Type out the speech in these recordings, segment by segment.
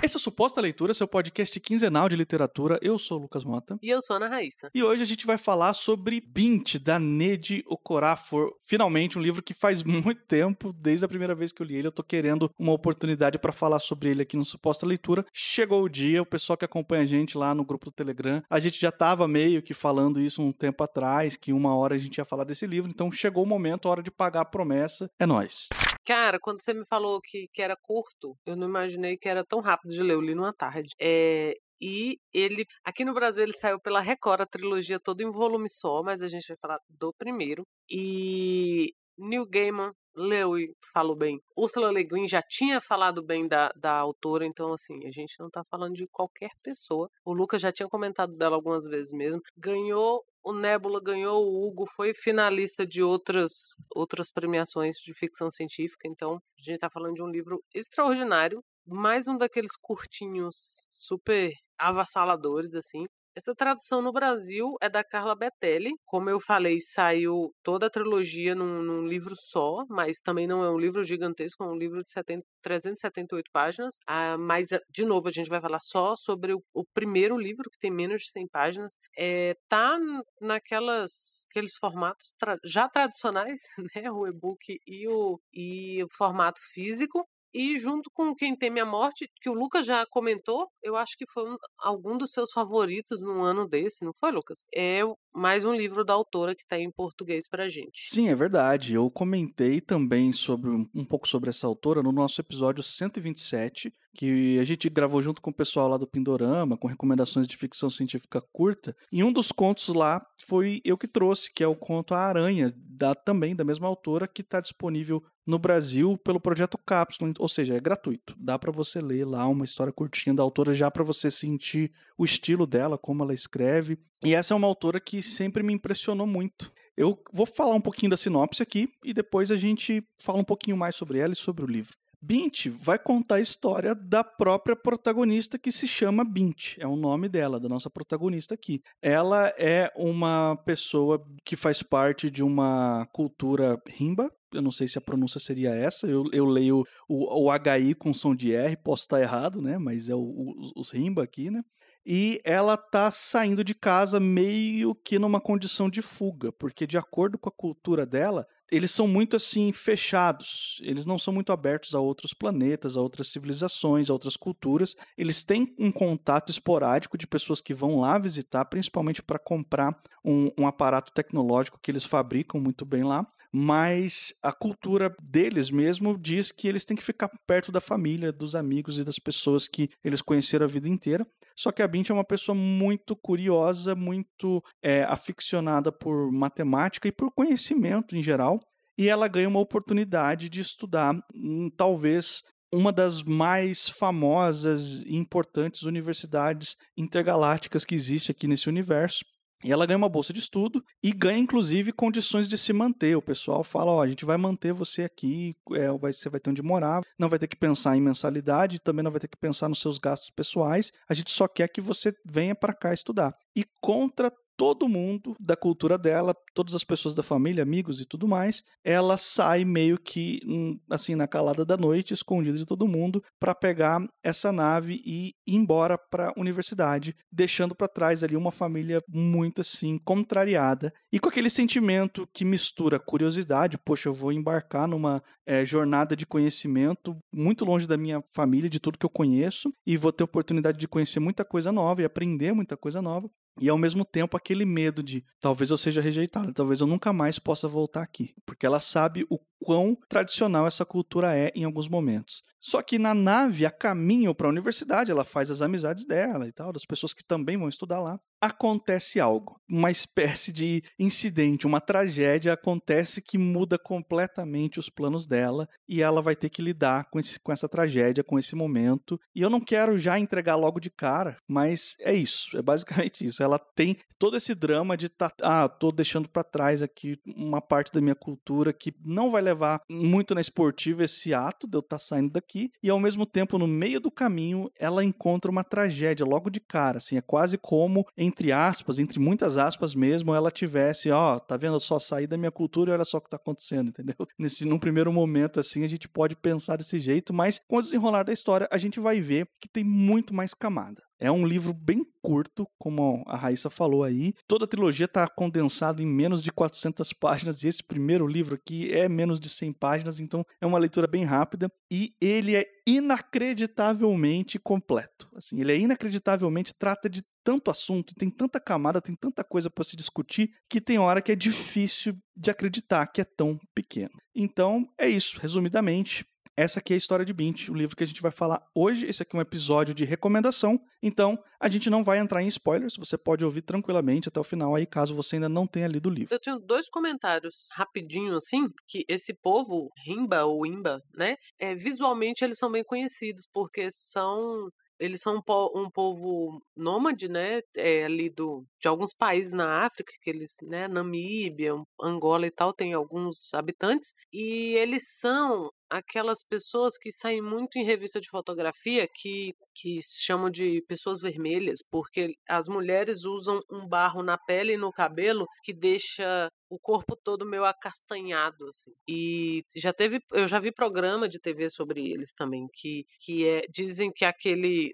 Esse é Suposta Leitura, seu podcast quinzenal de literatura. Eu sou o Lucas Mota. E eu sou a Ana Raíssa. E hoje a gente vai falar sobre Bint, da Ned Okorafor. Finalmente, um livro que faz muito tempo, desde a primeira vez que eu li ele, eu tô querendo uma oportunidade para falar sobre ele aqui no Suposta Leitura. Chegou o dia, o pessoal que acompanha a gente lá no grupo do Telegram, a gente já tava meio que falando isso um tempo atrás, que uma hora a gente ia falar desse livro, então chegou o momento, a hora de pagar a promessa. É nós. Cara, quando você me falou que, que era curto, eu não imaginei que era tão rápido de ler. Eu li numa tarde. É, e ele, aqui no Brasil, ele saiu pela Record, a trilogia toda em volume só, mas a gente vai falar do primeiro. E Neil Gaiman leu e falou bem. Ursula Le Guin já tinha falado bem da, da autora, então assim, a gente não tá falando de qualquer pessoa. O Lucas já tinha comentado dela algumas vezes mesmo. Ganhou o Nebula ganhou o Hugo, foi finalista de outras, outras premiações de ficção científica, então a gente está falando de um livro extraordinário, mais um daqueles curtinhos super avassaladores, assim, essa tradução no Brasil é da Carla Betelli. Como eu falei, saiu toda a trilogia num, num livro só, mas também não é um livro gigantesco, é um livro de 70, 378 páginas. Ah, mas, de novo, a gente vai falar só sobre o, o primeiro livro, que tem menos de 100 páginas. É, tá naquelas aqueles formatos tra já tradicionais, né? O e-book e o, e o formato físico. E junto com Quem Teme a Morte, que o Lucas já comentou, eu acho que foi um, algum dos seus favoritos num ano desse, não foi, Lucas? É mais um livro da autora que está em português pra gente. Sim, é verdade. Eu comentei também sobre um pouco sobre essa autora no nosso episódio 127, que a gente gravou junto com o pessoal lá do Pindorama, com recomendações de ficção científica curta. E um dos contos lá foi eu que trouxe, que é o conto A Aranha, da, também da mesma autora, que está disponível no Brasil pelo projeto Cápsula, ou seja, é gratuito. Dá para você ler lá uma história curtinha da autora já para você sentir o estilo dela, como ela escreve. E essa é uma autora que sempre me impressionou muito. Eu vou falar um pouquinho da sinopse aqui e depois a gente fala um pouquinho mais sobre ela e sobre o livro. Bint vai contar a história da própria protagonista que se chama Bint, é o nome dela, da nossa protagonista aqui. Ela é uma pessoa que faz parte de uma cultura rimba, eu não sei se a pronúncia seria essa, eu, eu leio o, o HI com som de R, posso estar errado, né? Mas é o, o, os rimba aqui, né? E ela tá saindo de casa meio que numa condição de fuga, porque de acordo com a cultura dela, eles são muito assim fechados, eles não são muito abertos a outros planetas, a outras civilizações, a outras culturas. Eles têm um contato esporádico de pessoas que vão lá visitar, principalmente para comprar um, um, aparato tecnológico que eles fabricam muito bem lá. Mas a cultura deles mesmo diz que eles têm que ficar perto da família, dos amigos e das pessoas que eles conheceram a vida inteira. Só que a Bint é uma pessoa muito curiosa, muito é, aficionada por matemática e por conhecimento em geral e ela ganha uma oportunidade de estudar, hum, talvez uma das mais famosas e importantes universidades intergalácticas que existe aqui nesse universo. E ela ganha uma bolsa de estudo e ganha, inclusive, condições de se manter. O pessoal fala: Ó, a gente vai manter você aqui, é, você vai ter onde morar, não vai ter que pensar em mensalidade, também não vai ter que pensar nos seus gastos pessoais. A gente só quer que você venha para cá estudar. E contra todo mundo da cultura dela, todas as pessoas da família, amigos e tudo mais, ela sai meio que hum, assim na calada da noite, escondida de todo mundo, para pegar essa nave e ir embora para a universidade, deixando para trás ali uma família muito assim contrariada e com aquele sentimento que mistura curiosidade, poxa, eu vou embarcar numa é, jornada de conhecimento muito longe da minha família, de tudo que eu conheço e vou ter oportunidade de conhecer muita coisa nova e aprender muita coisa nova e ao mesmo tempo aquele medo de talvez eu seja rejeitada, talvez eu nunca mais possa voltar aqui, porque ela sabe o quão tradicional essa cultura é em alguns momentos. Só que na nave, a caminho para a universidade, ela faz as amizades dela e tal, das pessoas que também vão estudar lá. Acontece algo, uma espécie de incidente, uma tragédia acontece que muda completamente os planos dela e ela vai ter que lidar com, esse, com essa tragédia, com esse momento. E eu não quero já entregar logo de cara, mas é isso, é basicamente isso. Ela tem todo esse drama de tá, ah, tô deixando para trás aqui uma parte da minha cultura que não vai levar muito na esportiva esse ato de eu estar tá saindo daqui, e ao mesmo tempo, no meio do caminho, ela encontra uma tragédia logo de cara, assim, é quase como, entre aspas, entre muitas aspas mesmo, ela tivesse, ó, tá vendo, eu só saí da minha cultura e olha só o que tá acontecendo, entendeu? Nesse, num primeiro momento, assim, a gente pode pensar desse jeito, mas com o desenrolar da história, a gente vai ver que tem muito mais camada. É um livro bem curto, como a Raíssa falou aí. Toda a trilogia está condensada em menos de 400 páginas e esse primeiro livro aqui é menos de 100 páginas, então é uma leitura bem rápida e ele é inacreditavelmente completo. Assim, ele é inacreditavelmente trata de tanto assunto, tem tanta camada, tem tanta coisa para se discutir que tem hora que é difícil de acreditar que é tão pequeno. Então, é isso, resumidamente. Essa aqui é a história de Bint, o livro que a gente vai falar hoje. Esse aqui é um episódio de recomendação, então a gente não vai entrar em spoilers, você pode ouvir tranquilamente até o final aí, caso você ainda não tenha lido o livro. Eu tenho dois comentários rapidinho assim, que esse povo, Rimba ou Imba, né, é, visualmente eles são bem conhecidos, porque são eles são um, po um povo nômade, né, é, ali do, de alguns países na África, que eles, né, Namíbia, Angola e tal, tem alguns habitantes, e eles são aquelas pessoas que saem muito em revista de fotografia que, que se chamam de pessoas vermelhas, porque as mulheres usam um barro na pele e no cabelo que deixa o corpo todo meio acastanhado assim. E já teve, eu já vi programa de TV sobre eles também que que é dizem que aquele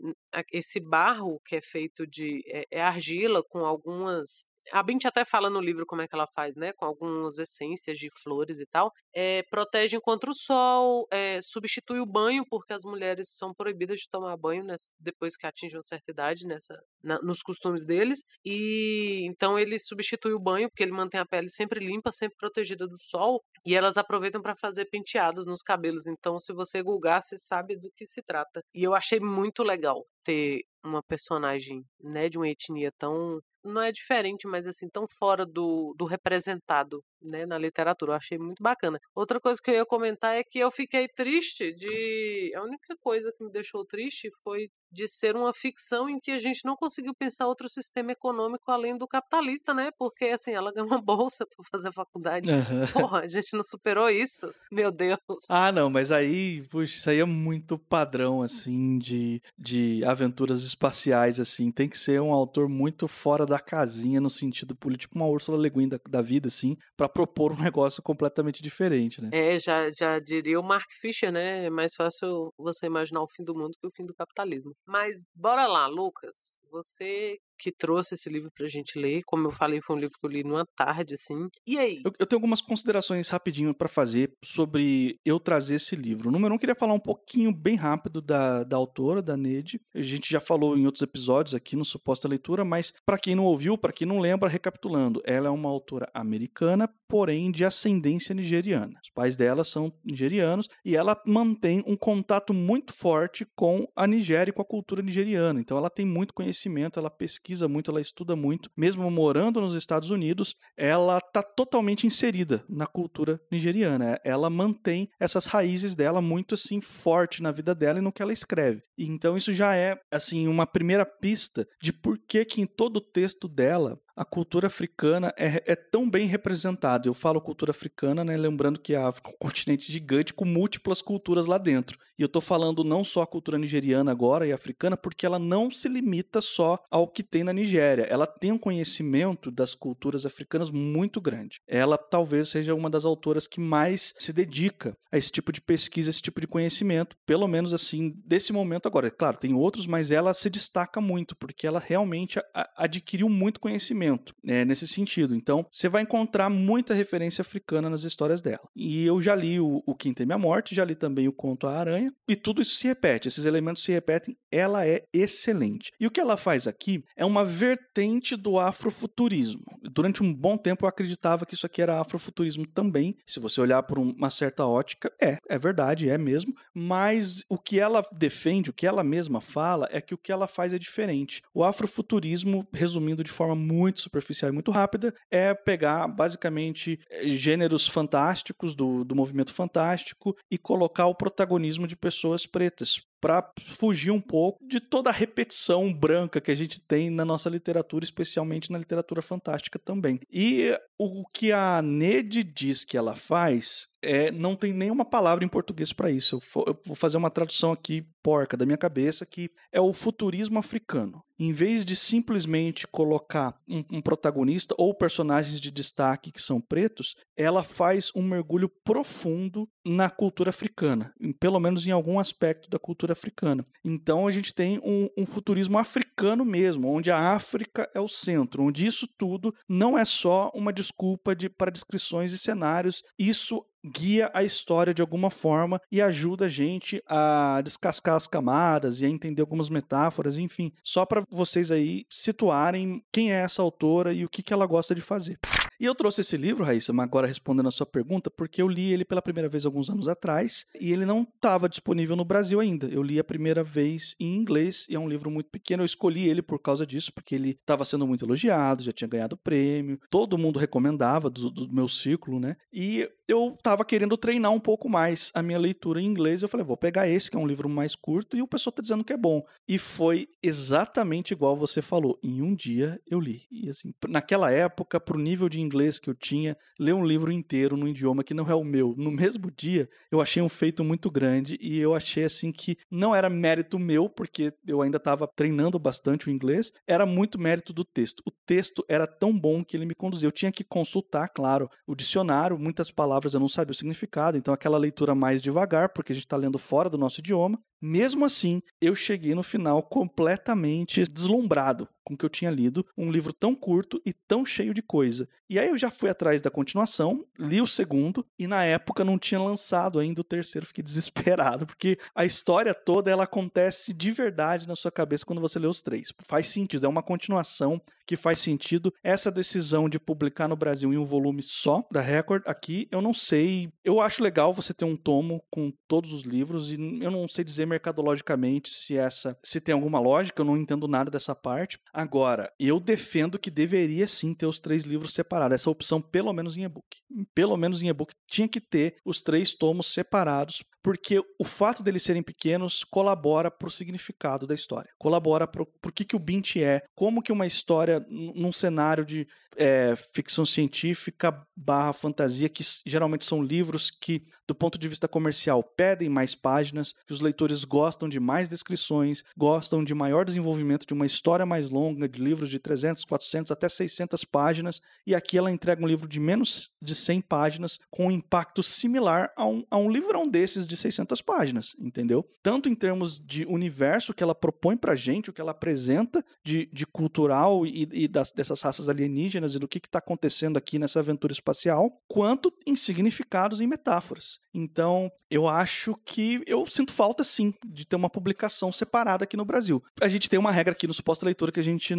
esse barro que é feito de é, é argila com algumas a Bint até fala no livro como é que ela faz, né? Com algumas essências de flores e tal. É, protegem contra o sol, é, substitui o banho, porque as mulheres são proibidas de tomar banho né, depois que atingem uma certa idade nessa, na, nos costumes deles. E então ele substitui o banho, porque ele mantém a pele sempre limpa, sempre protegida do sol. E elas aproveitam para fazer penteados nos cabelos. Então, se você gulgar, você sabe do que se trata. E eu achei muito legal ter uma personagem, né, de uma etnia tão não é diferente, mas assim, tão fora do, do representado, né, na literatura. Eu achei muito bacana. Outra coisa que eu ia comentar é que eu fiquei triste de. A única coisa que me deixou triste foi de ser uma ficção em que a gente não conseguiu pensar outro sistema econômico além do capitalista, né? Porque, assim, ela ganhou uma bolsa para fazer faculdade. Uhum. Porra, a gente não superou isso? Meu Deus. Ah, não, mas aí, puxa, isso aí é muito padrão, assim, de, de aventuras espaciais, assim. Tem que ser um autor muito fora da casinha no sentido político, uma Úrsula Le Guin da, da vida, assim, para propor um negócio completamente diferente, né? É, já, já diria o Mark Fisher, né? É mais fácil você imaginar o fim do mundo que o fim do capitalismo. Mas bora lá, Lucas. Você que trouxe esse livro pra gente ler. Como eu falei, foi um livro que eu li numa tarde, assim. E aí? Eu, eu tenho algumas considerações rapidinho para fazer sobre eu trazer esse livro. Número um, queria falar um pouquinho bem rápido da, da autora, da Ned. A gente já falou em outros episódios aqui no Suposta Leitura, mas para quem não ouviu, para quem não lembra, recapitulando, ela é uma autora americana, porém de ascendência nigeriana. Os pais dela são nigerianos e ela mantém um contato muito forte com a Nigéria e com a cultura nigeriana. Então ela tem muito conhecimento, ela pesquisa pesquisa muito, ela estuda muito. Mesmo morando nos Estados Unidos, ela está totalmente inserida na cultura nigeriana. Ela mantém essas raízes dela muito assim forte na vida dela e no que ela escreve. Então isso já é assim uma primeira pista de por que que em todo o texto dela a cultura africana é, é, tão bem representada. Eu falo cultura africana, né, lembrando que a África é um continente gigante com múltiplas culturas lá dentro. E eu estou falando não só a cultura nigeriana agora e africana, porque ela não se limita só ao que tem na Nigéria. Ela tem um conhecimento das culturas africanas muito grande. Ela talvez seja uma das autoras que mais se dedica a esse tipo de pesquisa, esse tipo de conhecimento, pelo menos assim, desse momento agora. Claro, tem outros, mas ela se destaca muito, porque ela realmente adquiriu muito conhecimento né, nesse sentido. Então, você vai encontrar muita referência africana nas histórias dela. E eu já li o, o Quem Teme a Morte, já li também o Conto A Aranha, e tudo isso se repete, esses elementos se repetem, ela é excelente. E o que ela faz aqui é uma vertente do afrofuturismo. Durante um bom tempo eu acreditava que isso aqui era afrofuturismo também, se você olhar por uma certa ótica, é, é verdade, é mesmo, mas o que ela defende, o que ela mesma fala, é que o que ela faz é diferente. O afrofuturismo, resumindo de forma muito muito superficial e muito rápida, é pegar basicamente eh, gêneros fantásticos do, do movimento fantástico e colocar o protagonismo de pessoas pretas para fugir um pouco de toda a repetição branca que a gente tem na nossa literatura, especialmente na literatura fantástica também. E o que a Ned diz que ela faz é, não tem nenhuma palavra em português para isso. Eu, vou fazer uma tradução aqui porca da minha cabeça, que é o futurismo africano. Em vez de simplesmente colocar um, um, protagonista ou personagens de destaque que são pretos, ela faz um mergulho profundo na cultura africana, pelo menos em algum aspecto da cultura africana. Então a gente tem um, um futurismo africano mesmo, onde a África é o centro, onde isso tudo não é só uma desculpa de, para descrições e cenários, isso guia a história de alguma forma e ajuda a gente a descascar as camadas e a entender algumas metáforas, enfim, só para vocês aí situarem quem é essa autora e o que, que ela gosta de fazer. E eu trouxe esse livro, Raíssa, agora respondendo a sua pergunta, porque eu li ele pela primeira vez alguns anos atrás e ele não estava disponível no Brasil ainda. Eu li a primeira vez em inglês e é um livro muito pequeno. Eu escolhi ele por causa disso, porque ele estava sendo muito elogiado, já tinha ganhado prêmio, todo mundo recomendava do, do meu círculo, né? E eu estava querendo treinar um pouco mais a minha leitura em inglês. Eu falei, vou pegar esse, que é um livro mais curto, e o pessoal está dizendo que é bom. E foi exatamente igual você falou. Em um dia eu li. E assim, naquela época, para o nível de inglês que eu tinha, ler um livro inteiro num idioma que não é o meu, no mesmo dia, eu achei um feito muito grande. E eu achei assim que não era mérito meu, porque eu ainda estava treinando bastante o inglês, era muito mérito do texto. O texto era tão bom que ele me conduziu. Eu tinha que consultar, claro, o dicionário, muitas palavras palavras eu não sabia o significado, então aquela leitura mais devagar, porque a gente está lendo fora do nosso idioma. Mesmo assim, eu cheguei no final completamente deslumbrado com o que eu tinha lido, um livro tão curto e tão cheio de coisa. E aí eu já fui atrás da continuação, li o segundo e na época não tinha lançado ainda o terceiro, fiquei desesperado, porque a história toda ela acontece de verdade na sua cabeça quando você lê os três. Faz sentido, é uma continuação que faz sentido. Essa decisão de publicar no Brasil em um volume só da Record aqui, eu não sei. Eu acho legal você ter um tomo com todos os livros e eu não sei dizer mercadologicamente se essa se tem alguma lógica, eu não entendo nada dessa parte. Agora, eu defendo que deveria sim ter os três livros separados, essa opção pelo menos em e-book. Pelo menos em e-book tinha que ter os três tomos separados, porque o fato deles serem pequenos colabora para o significado da história, colabora para o que, que o Bint é, como que uma história num cenário de é, ficção científica barra fantasia, que geralmente são livros que, do ponto de vista comercial, pedem mais páginas, que os leitores gostam de mais descrições, gostam de maior desenvolvimento de uma história mais longa, de livros de 300, 400 até 600 páginas, e aqui ela entrega um livro de menos de 100 páginas com um impacto similar a um, a um livrão desses de 600 páginas, entendeu? Tanto em termos de universo que ela propõe pra gente, o que ela apresenta de, de cultural e, e das, dessas raças alienígenas, e do que está acontecendo aqui nessa aventura espacial, quanto em significados e metáforas. Então, eu acho que eu sinto falta, sim, de ter uma publicação separada aqui no Brasil. A gente tem uma regra aqui no Suposta Leitura que a gente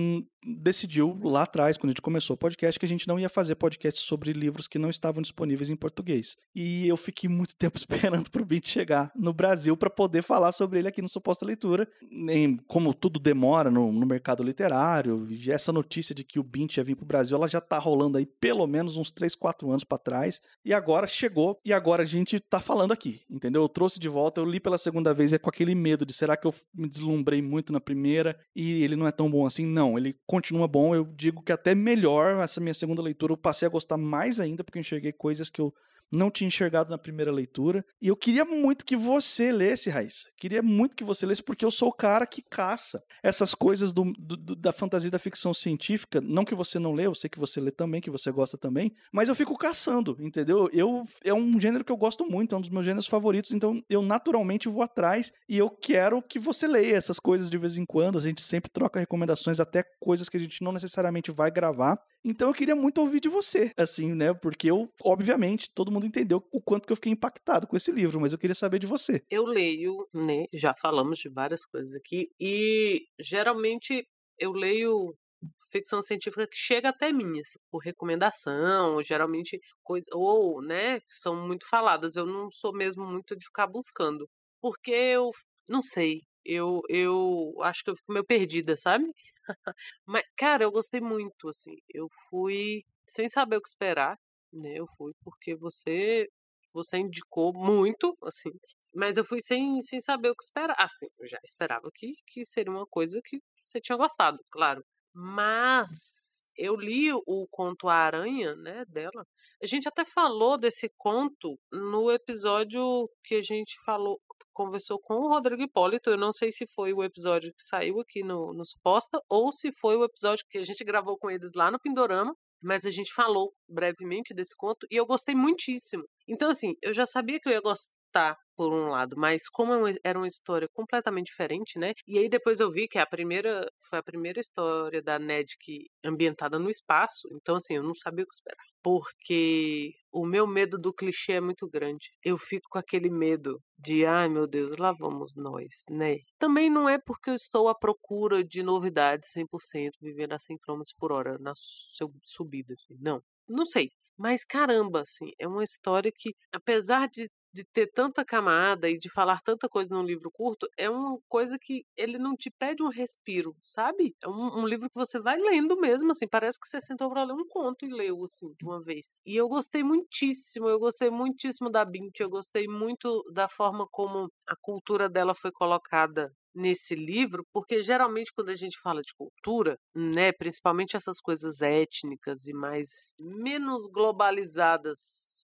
decidiu lá atrás, quando a gente começou o podcast, que a gente não ia fazer podcast sobre livros que não estavam disponíveis em português. E eu fiquei muito tempo esperando para o Chegar no Brasil para poder falar sobre ele aqui no Suposta Leitura. E como tudo demora no, no mercado literário, e essa notícia de que o Bint ia vir para o Brasil ela já tá rolando aí pelo menos uns 3, 4 anos para trás. E agora chegou e agora a gente tá falando aqui, entendeu? Eu trouxe de volta, eu li pela segunda vez é com aquele medo de será que eu me deslumbrei muito na primeira e ele não é tão bom assim? Não, ele continua bom. Eu digo que até melhor essa minha segunda leitura eu passei a gostar mais ainda porque eu enxerguei coisas que eu não tinha enxergado na primeira leitura. E eu queria muito que você lesse, Raíssa. Queria muito que você lesse, porque eu sou o cara que caça essas coisas do, do, da fantasia da ficção científica. Não que você não lê, eu sei que você lê também, que você gosta também, mas eu fico caçando, entendeu? Eu, é um gênero que eu gosto muito, é um dos meus gêneros favoritos, então eu naturalmente vou atrás e eu quero que você leia essas coisas de vez em quando. A gente sempre troca recomendações, até coisas que a gente não necessariamente vai gravar. Então eu queria muito ouvir de você, assim, né? Porque eu, obviamente, todo mundo entendeu o quanto que eu fiquei impactado com esse livro, mas eu queria saber de você. Eu leio, né? Já falamos de várias coisas aqui, e geralmente eu leio ficção científica que chega até mim, assim, por recomendação, geralmente coisa ou, né, são muito faladas. Eu não sou mesmo muito de ficar buscando, porque eu não sei, eu eu acho que eu fico meio perdida, sabe? Mas, cara, eu gostei muito, assim. Eu fui sem saber o que esperar, né? Eu fui porque você você indicou muito, assim. Mas eu fui sem, sem saber o que esperar. Assim, eu já esperava que, que seria uma coisa que você tinha gostado, claro. Mas eu li o conto A Aranha, né, dela. A gente até falou desse conto no episódio que a gente falou, conversou com o Rodrigo Hipólito. Eu não sei se foi o episódio que saiu aqui no, no Suposta ou se foi o episódio que a gente gravou com eles lá no Pindorama. Mas a gente falou brevemente desse conto e eu gostei muitíssimo. Então, assim, eu já sabia que eu ia gostar por um lado, mas como é era uma história completamente diferente, né? E aí depois eu vi que a primeira foi a primeira história da Ned que ambientada no espaço, então assim, eu não sabia o que esperar. Porque o meu medo do clichê é muito grande. Eu fico com aquele medo de, ai meu Deus, lá vamos nós, né? Também não é porque eu estou à procura de novidades 100%, vivendo a 100 km por hora na subida, assim. Não, não sei. Mas caramba, assim, é uma história que, apesar de de ter tanta camada e de falar tanta coisa num livro curto, é uma coisa que ele não te pede um respiro, sabe? É um, um livro que você vai lendo mesmo, assim, parece que você sentou para ler um conto e leu, assim, de uma vez. E eu gostei muitíssimo, eu gostei muitíssimo da Bint, eu gostei muito da forma como a cultura dela foi colocada nesse livro, porque geralmente quando a gente fala de cultura, né, principalmente essas coisas étnicas e mais menos globalizadas,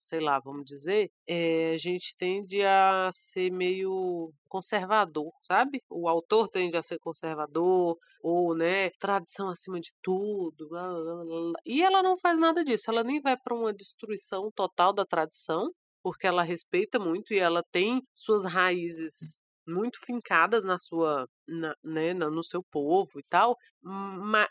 sei lá, vamos dizer, é, a gente tende a ser meio conservador, sabe? O autor tende a ser conservador ou, né, tradição acima de tudo, blá, blá, blá, e ela não faz nada disso. Ela nem vai para uma destruição total da tradição, porque ela respeita muito e ela tem suas raízes muito fincadas na sua, na, né, no seu povo e tal,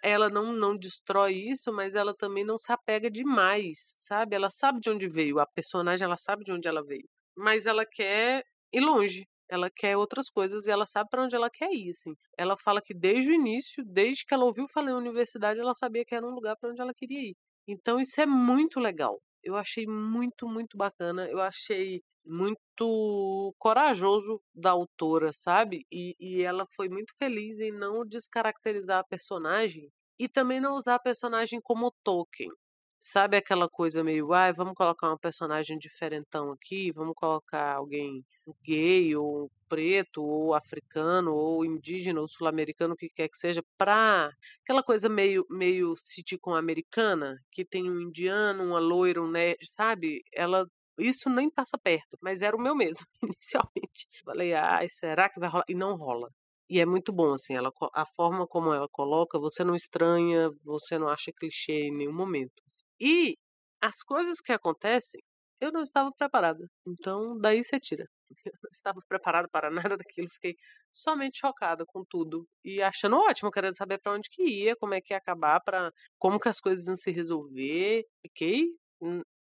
ela não, não destrói isso, mas ela também não se apega demais, sabe? Ela sabe de onde veio, a personagem ela sabe de onde ela veio, mas ela quer ir longe, ela quer outras coisas e ela sabe para onde ela quer ir, assim. Ela fala que desde o início, desde que ela ouviu falar em universidade, ela sabia que era um lugar para onde ela queria ir. Então isso é muito legal. Eu achei muito, muito bacana. Eu achei muito corajoso da autora, sabe? E, e ela foi muito feliz em não descaracterizar a personagem e também não usar a personagem como Tolkien. Sabe aquela coisa meio, ai, ah, vamos colocar uma personagem diferentão aqui, vamos colocar alguém gay, ou preto, ou africano, ou indígena, ou sul-americano, o que quer que seja, pra aquela coisa meio, meio sitcom americana, que tem um indiano, uma loira, um nerd, sabe? Ela isso nem passa perto, mas era o meu medo, inicialmente. Falei, ai, será que vai rolar? E não rola. E é muito bom, assim, ela, a forma como ela coloca, você não estranha, você não acha clichê em nenhum momento. E as coisas que acontecem, eu não estava preparada. Então, daí você tira. Eu não estava preparada para nada daquilo, fiquei somente chocada com tudo e achando ótimo, querendo saber para onde que ia, como é que ia acabar, para como que as coisas iam se resolver. Fiquei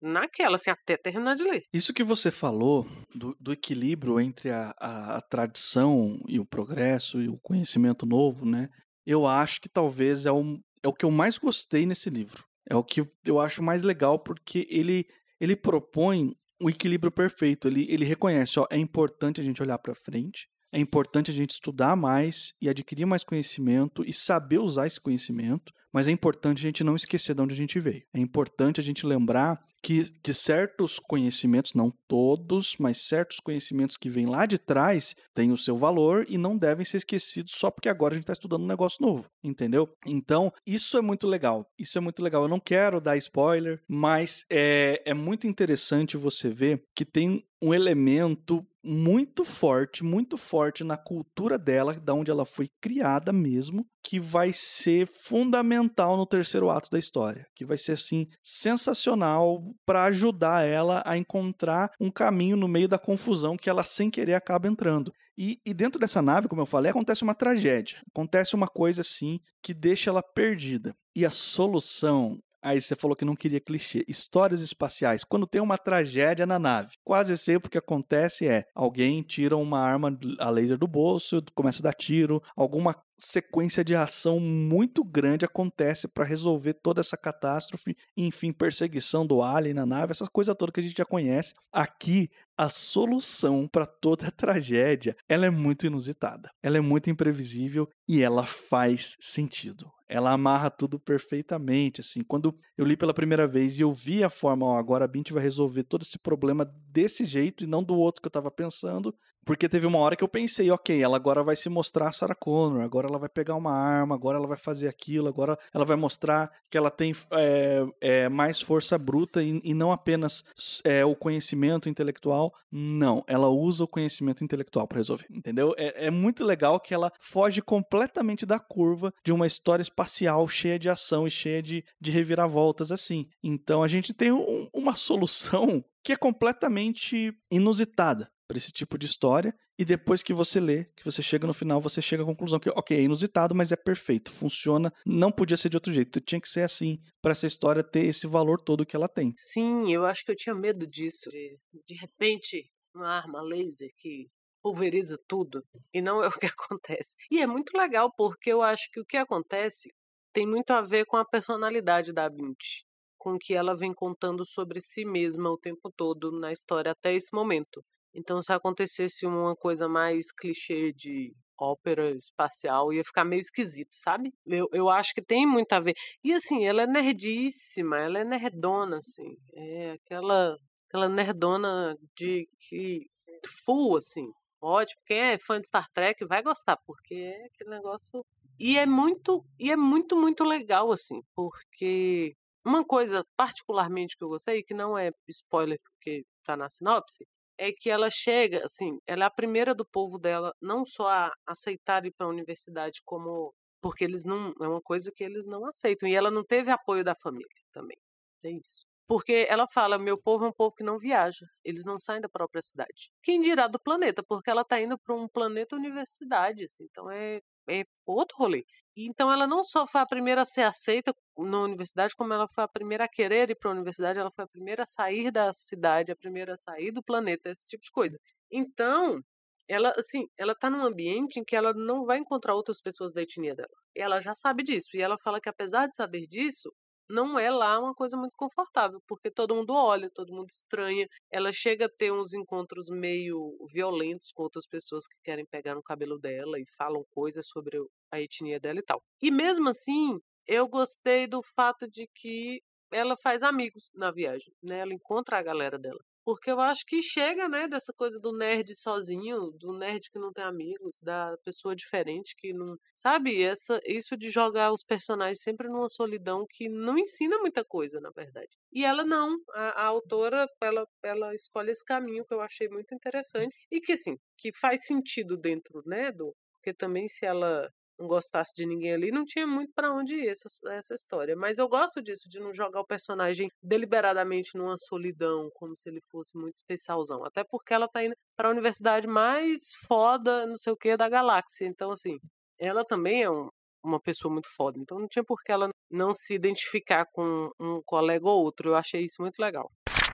naquela, assim, até terminar de ler. Isso que você falou do, do equilíbrio entre a, a, a, tradição e o progresso e o conhecimento novo, né? Eu acho que talvez é o, é o que eu mais gostei nesse livro. É o que eu acho mais legal porque ele, ele propõe um equilíbrio perfeito. Ele, ele reconhece, ó, é importante a gente olhar para frente, é importante a gente estudar mais e adquirir mais conhecimento e saber usar esse conhecimento, mas é importante a gente não esquecer de onde a gente veio. É importante a gente lembrar que, que certos conhecimentos, não todos, mas certos conhecimentos que vêm lá de trás têm o seu valor e não devem ser esquecidos só porque agora a gente está estudando um negócio novo, entendeu? Então, isso é muito legal. Isso é muito legal. Eu não quero dar spoiler, mas é, é muito interessante você ver que tem um elemento muito forte, muito forte na cultura dela, da onde ela foi criada mesmo, que vai ser fundamental no terceiro ato da história, que vai ser assim sensacional para ajudar ela a encontrar um caminho no meio da confusão que ela sem querer acaba entrando. E, e, dentro dessa nave, como eu falei, acontece uma tragédia. Acontece uma coisa assim que deixa ela perdida. E a solução Aí você falou que não queria clichê. Histórias espaciais. Quando tem uma tragédia na nave, quase sempre o que acontece é alguém tira uma arma a laser do bolso, começa a dar tiro, alguma sequência de ação muito grande acontece para resolver toda essa catástrofe, enfim, perseguição do alien na nave, essa coisa toda que a gente já conhece. Aqui, a solução para toda a tragédia, ela é muito inusitada. Ela é muito imprevisível e ela faz sentido ela amarra tudo perfeitamente, assim. Quando eu li pela primeira vez e eu vi a forma, ó, agora a Bint vai resolver todo esse problema desse jeito e não do outro que eu tava pensando, porque teve uma hora que eu pensei, ok, ela agora vai se mostrar a Sarah Connor, agora ela vai pegar uma arma, agora ela vai fazer aquilo, agora ela vai mostrar que ela tem é, é, mais força bruta e, e não apenas é, o conhecimento intelectual. Não, ela usa o conhecimento intelectual para resolver, entendeu? É, é muito legal que ela foge completamente da curva de uma história espacial cheia de ação e cheia de, de reviravoltas assim. Então a gente tem um, uma solução que é completamente inusitada para esse tipo de história. E depois que você lê, que você chega no final, você chega à conclusão que, ok, é inusitado, mas é perfeito, funciona, não podia ser de outro jeito, tinha que ser assim para essa história ter esse valor todo que ela tem. Sim, eu acho que eu tinha medo disso, de, de repente uma arma laser que pulveriza tudo, e não é o que acontece. E é muito legal porque eu acho que o que acontece tem muito a ver com a personalidade da Bint, com o que ela vem contando sobre si mesma o tempo todo na história até esse momento. Então, se acontecesse uma coisa mais clichê de ópera espacial, ia ficar meio esquisito, sabe? Eu, eu acho que tem muito a ver. E assim, ela é nerdíssima, ela é nerdona, assim. É aquela, aquela nerdona de que. full, assim. Ótimo. Quem é fã de Star Trek vai gostar, porque é aquele negócio. E é muito, e é muito, muito legal, assim, porque uma coisa particularmente que eu gostei, que não é spoiler porque tá na sinopse, é que ela chega, assim, ela é a primeira do povo dela não só a aceitar ir para a universidade como porque eles não é uma coisa que eles não aceitam e ela não teve apoio da família também. É isso. Porque ela fala, meu povo é um povo que não viaja, eles não saem da própria cidade. Quem dirá do planeta, porque ela está indo para um planeta universidade, assim, então é, é outro rolê. Então ela não só foi a primeira a ser aceita na universidade, como ela foi a primeira a querer ir para a universidade, ela foi a primeira a sair da cidade, a primeira a sair do planeta, esse tipo de coisa. Então, ela assim, ela tá num ambiente em que ela não vai encontrar outras pessoas da etnia dela. Ela já sabe disso. E ela fala que apesar de saber disso, não é lá uma coisa muito confortável, porque todo mundo olha, todo mundo estranha. Ela chega a ter uns encontros meio violentos com outras pessoas que querem pegar no cabelo dela e falam coisas sobre a etnia dela e tal. E mesmo assim, eu gostei do fato de que ela faz amigos na viagem, né? Ela encontra a galera dela. Porque eu acho que chega, né, dessa coisa do nerd sozinho, do nerd que não tem amigos, da pessoa diferente que não. Sabe? Essa, isso de jogar os personagens sempre numa solidão que não ensina muita coisa, na verdade. E ela não. A, a autora, ela, ela escolhe esse caminho que eu achei muito interessante. E que, assim, que faz sentido dentro, né, do. Porque também se ela não gostasse de ninguém ali, não tinha muito para onde ir essa, essa história. Mas eu gosto disso, de não jogar o personagem deliberadamente numa solidão, como se ele fosse muito especialzão. Até porque ela tá indo para a universidade mais foda, não sei o que, da galáxia. Então, assim, ela também é um, uma pessoa muito foda. Então não tinha por que ela não se identificar com um colega ou outro. Eu achei isso muito legal.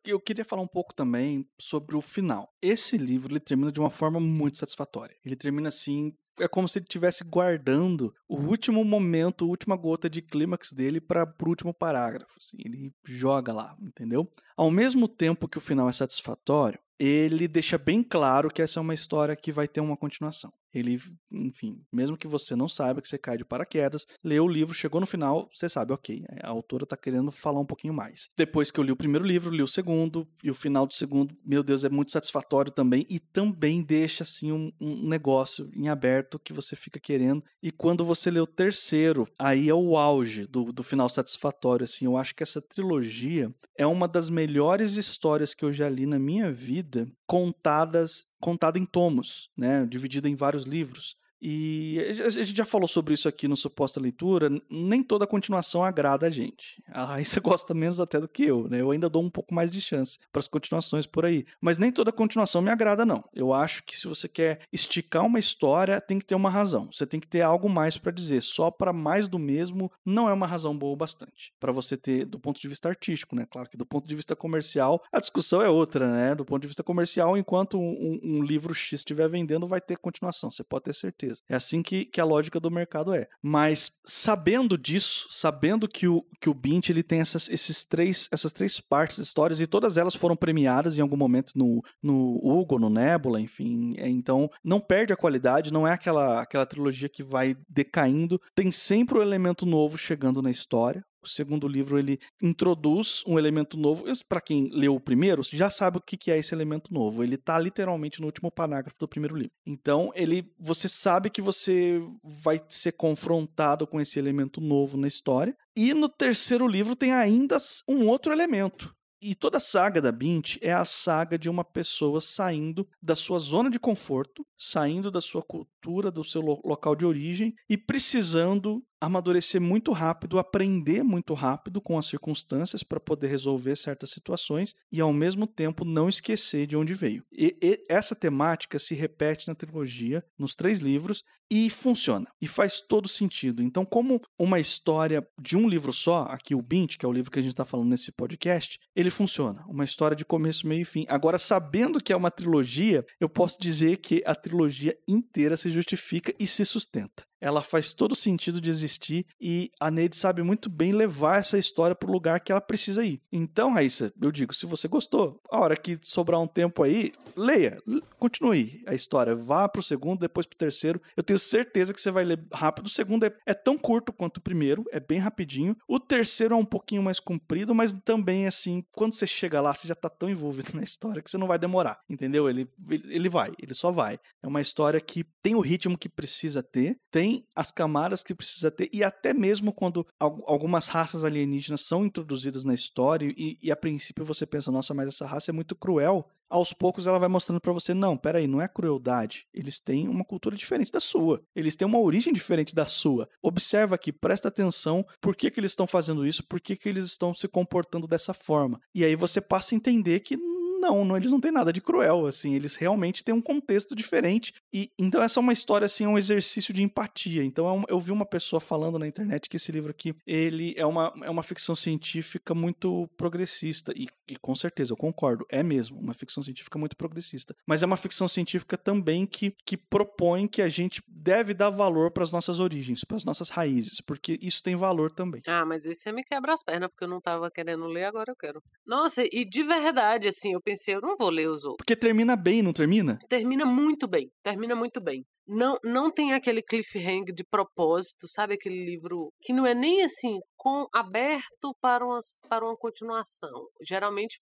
Eu queria falar um pouco também sobre o final. Esse livro ele termina de uma forma muito satisfatória. Ele termina assim é como se ele estivesse guardando o último momento, a última gota de clímax dele para o último parágrafo. Assim, ele joga lá, entendeu? Ao mesmo tempo que o final é satisfatório, ele deixa bem claro que essa é uma história que vai ter uma continuação. Ele, enfim, mesmo que você não saiba que você cai de paraquedas, leu o livro, chegou no final, você sabe, ok, a autora está querendo falar um pouquinho mais. Depois que eu li o primeiro livro, li o segundo, e o final do segundo, meu Deus, é muito satisfatório também, e também deixa, assim, um, um negócio em aberto que você fica querendo. E quando você lê o terceiro, aí é o auge do, do final satisfatório, assim, eu acho que essa trilogia é uma das melhores histórias que eu já li na minha vida, contadas contada em tomos, né, dividida em vários livros. E a gente já falou sobre isso aqui no Suposta Leitura, nem toda continuação agrada a gente. A Raíssa gosta menos até do que eu, né? Eu ainda dou um pouco mais de chance para as continuações por aí. Mas nem toda continuação me agrada, não. Eu acho que se você quer esticar uma história, tem que ter uma razão. Você tem que ter algo mais para dizer. Só para mais do mesmo não é uma razão boa o bastante. Para você ter, do ponto de vista artístico, né? Claro que do ponto de vista comercial, a discussão é outra, né? Do ponto de vista comercial, enquanto um, um livro X estiver vendendo, vai ter continuação, você pode ter certeza certeza. É assim que, que a lógica do mercado é. Mas sabendo disso, sabendo que o, que o Bint ele tem essas, esses três, essas três partes histórias e todas elas foram premiadas em algum momento no, no Hugo, no Nebula, enfim. É, então não perde a qualidade, não é aquela, aquela trilogia que vai decaindo. Tem sempre o um elemento novo chegando na história. O segundo livro ele introduz um elemento novo. Para quem leu o primeiro, já sabe o que é esse elemento novo. Ele está literalmente no último parágrafo do primeiro livro. Então, ele, você sabe que você vai ser confrontado com esse elemento novo na história. E no terceiro livro tem ainda um outro elemento. E toda a saga da Bint é a saga de uma pessoa saindo da sua zona de conforto, saindo da sua cultura, do seu local de origem e precisando amadurecer muito rápido, aprender muito rápido com as circunstâncias para poder resolver certas situações e ao mesmo tempo não esquecer de onde veio. E, e, essa temática se repete na trilogia, nos três livros e funciona e faz todo sentido. Então, como uma história de um livro só, aqui o Bint, que é o livro que a gente está falando nesse podcast, ele funciona. Uma história de começo, meio e fim. Agora, sabendo que é uma trilogia, eu posso dizer que a trilogia inteira se justifica e se sustenta ela faz todo sentido de existir e a Neide sabe muito bem levar essa história para o lugar que ela precisa ir. Então, Raíssa, eu digo, se você gostou, a hora que sobrar um tempo aí, leia, continue a história, vá para o segundo, depois para o terceiro. Eu tenho certeza que você vai ler rápido. O segundo é, é, tão curto quanto o primeiro, é bem rapidinho. O terceiro é um pouquinho mais comprido, mas também assim, quando você chega lá, você já está tão envolvido na história que você não vai demorar, entendeu? Ele, ele, ele vai, ele só vai. É uma história que tem o ritmo que precisa ter, tem as camadas que precisa ter, e até mesmo quando algumas raças alienígenas são introduzidas na história, e, e a princípio você pensa, nossa, mas essa raça é muito cruel, aos poucos ela vai mostrando para você, não, peraí, não é crueldade. Eles têm uma cultura diferente da sua. Eles têm uma origem diferente da sua. Observa aqui, presta atenção por que, que eles estão fazendo isso, por que, que eles estão se comportando dessa forma. E aí você passa a entender que não, não, eles não têm nada de cruel, assim, eles realmente têm um contexto diferente. E então essa é uma história assim, é um exercício de empatia. Então é eu vi uma pessoa falando na internet que esse livro aqui, ele é uma, é uma ficção científica muito progressista e, e com certeza eu concordo, é mesmo, uma ficção científica muito progressista, mas é uma ficção científica também que, que propõe que a gente deve dar valor para as nossas origens, para as nossas raízes, porque isso tem valor também. Ah, mas esse me quebra as pernas porque eu não tava querendo ler, agora eu quero. Nossa, e de verdade assim, eu pensei, eu não vou ler os outros. Porque termina bem, não termina? Termina muito bem, termina muito bem. Não, não tem aquele cliffhanger de propósito, sabe? Aquele livro que não é nem assim, com aberto para, umas, para uma continuação. Geralmente,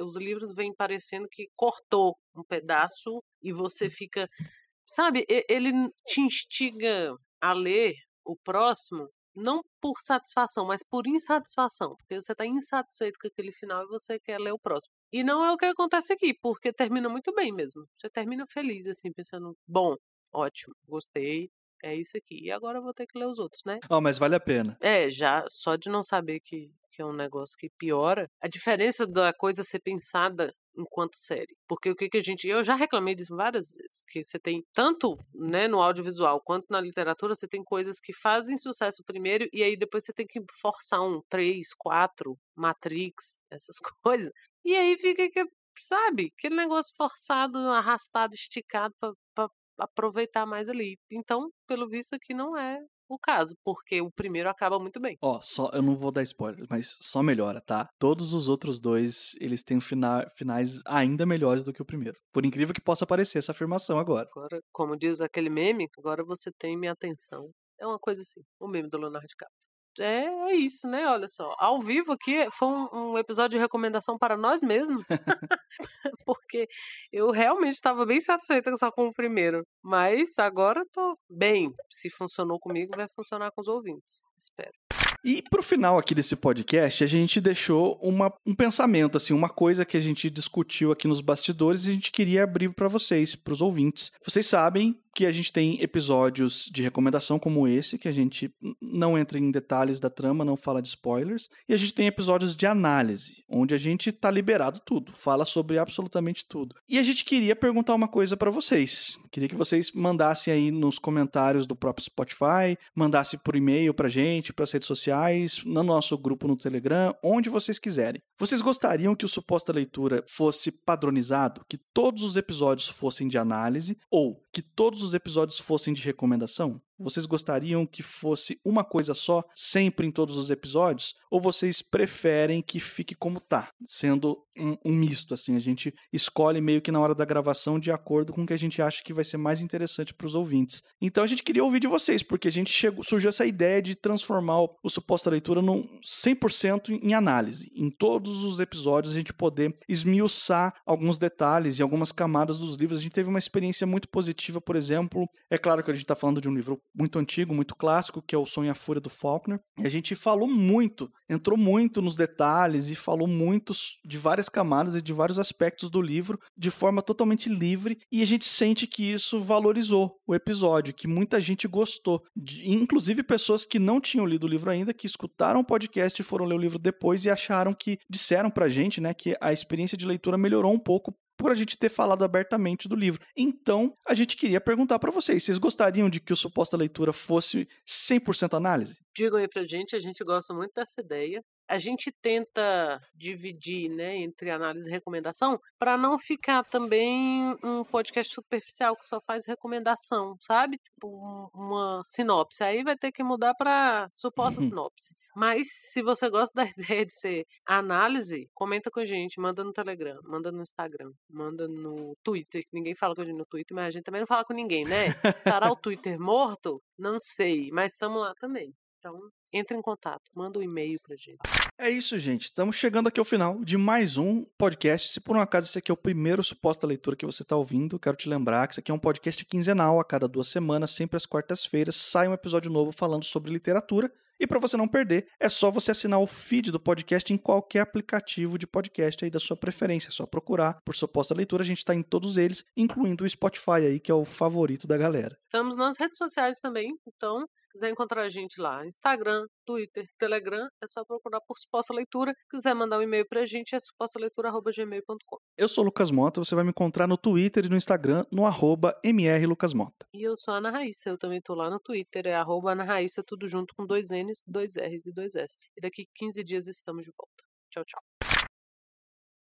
os livros vêm parecendo que cortou um pedaço e você fica. Sabe? Ele te instiga a ler o próximo não por satisfação, mas por insatisfação, porque você está insatisfeito com aquele final e você quer ler o próximo. E não é o que acontece aqui, porque termina muito bem mesmo. Você termina feliz, assim, pensando, bom, ótimo, gostei, é isso aqui. E agora eu vou ter que ler os outros, né? Oh, mas vale a pena. É, já só de não saber que, que é um negócio que piora. A diferença da coisa ser pensada enquanto série. Porque o que, que a gente. Eu já reclamei disso várias vezes, que você tem tanto né, no audiovisual quanto na literatura, você tem coisas que fazem sucesso primeiro e aí depois você tem que forçar um três, quatro, Matrix, essas coisas. E aí fica que, sabe, aquele negócio forçado, arrastado, esticado para aproveitar mais ali. Então, pelo visto aqui não é o caso, porque o primeiro acaba muito bem. Ó, oh, só eu não vou dar spoiler, mas só melhora, tá? Todos os outros dois, eles têm fina, finais ainda melhores do que o primeiro. Por incrível que possa parecer essa afirmação agora. Agora, como diz aquele meme, agora você tem minha atenção. É uma coisa assim, o meme do Leonardo DiCaprio. É, é isso, né? Olha só. Ao vivo aqui foi um, um episódio de recomendação para nós mesmos. Porque eu realmente estava bem satisfeita só com o primeiro. Mas agora tô bem. Se funcionou comigo, vai funcionar com os ouvintes. Espero. E pro final aqui desse podcast, a gente deixou uma, um pensamento, assim, uma coisa que a gente discutiu aqui nos bastidores e a gente queria abrir para vocês, para os ouvintes. Vocês sabem que a gente tem episódios de recomendação como esse, que a gente não entra em detalhes da trama, não fala de spoilers, e a gente tem episódios de análise, onde a gente tá liberado tudo, fala sobre absolutamente tudo. E a gente queria perguntar uma coisa para vocês. Queria que vocês mandassem aí nos comentários do próprio Spotify, mandassem por e-mail pra gente, para as redes sociais, no nosso grupo no Telegram, onde vocês quiserem. Vocês gostariam que o suposta leitura fosse padronizado, que todos os episódios fossem de análise, ou que todos os episódios fossem de recomendação? Vocês gostariam que fosse uma coisa só, sempre em todos os episódios? Ou vocês preferem que fique como tá, sendo um, um, misto, assim? A gente escolhe meio que na hora da gravação de acordo com o que a gente acha que vai ser mais interessante para os ouvintes. Então a gente queria ouvir de vocês, porque a gente chegou, surgiu essa ideia de transformar o Suposta Leitura num 100% em análise. Em todos os episódios a gente poder esmiuçar alguns detalhes e algumas camadas dos livros. A gente teve uma experiência muito positiva, por exemplo. É claro que a gente está falando de um livro muito antigo, muito clássico, que é o Sonho e a Fúria do Faulkner. E a gente falou muito, entrou muito nos detalhes e falou muito de várias camadas e de vários aspectos do livro de forma totalmente livre. E a gente sente que isso valorizou o episódio, que muita gente gostou. De, inclusive pessoas que não tinham lido o livro ainda, que escutaram o podcast e foram ler o livro depois e acharam que, disseram pra gente, né, que a experiência de leitura melhorou um pouco por a gente ter falado abertamente do livro. Então, a gente queria perguntar para vocês, vocês gostariam de que o suposta leitura fosse 100% análise? Digam aí pra gente, a gente gosta muito dessa ideia a gente tenta dividir né, entre análise e recomendação para não ficar também um podcast superficial que só faz recomendação, sabe? Tipo uma sinopse. Aí vai ter que mudar para suposta sinopse. Mas se você gosta da ideia de ser análise, comenta com a gente, manda no Telegram, manda no Instagram, manda no Twitter, que ninguém fala com a gente no Twitter, mas a gente também não fala com ninguém, né? Estará o Twitter morto? Não sei, mas estamos lá também. Então, entre em contato, manda um e-mail pra gente. É isso, gente. Estamos chegando aqui ao final de mais um podcast. Se por um acaso esse aqui é o primeiro suposta leitura que você está ouvindo, quero te lembrar que isso aqui é um podcast quinzenal, a cada duas semanas, sempre às quartas-feiras, sai um episódio novo falando sobre literatura. E para você não perder, é só você assinar o feed do podcast em qualquer aplicativo de podcast aí da sua preferência. É só procurar por suposta leitura, a gente está em todos eles, incluindo o Spotify aí, que é o favorito da galera. Estamos nas redes sociais também, então quiser encontrar a gente lá, Instagram, Twitter, Telegram, é só procurar por Suposta Leitura. Quiser mandar um e-mail pra gente, é supostaleitura.gmail.com. Eu sou o Lucas Mota, você vai me encontrar no Twitter e no Instagram, no arroba mrlucasmota. E eu sou a Ana Raíssa, eu também tô lá no Twitter, é arroba Ana Raíssa, tudo junto com dois N's, dois R's e dois S. E daqui 15 dias estamos de volta. Tchau, tchau.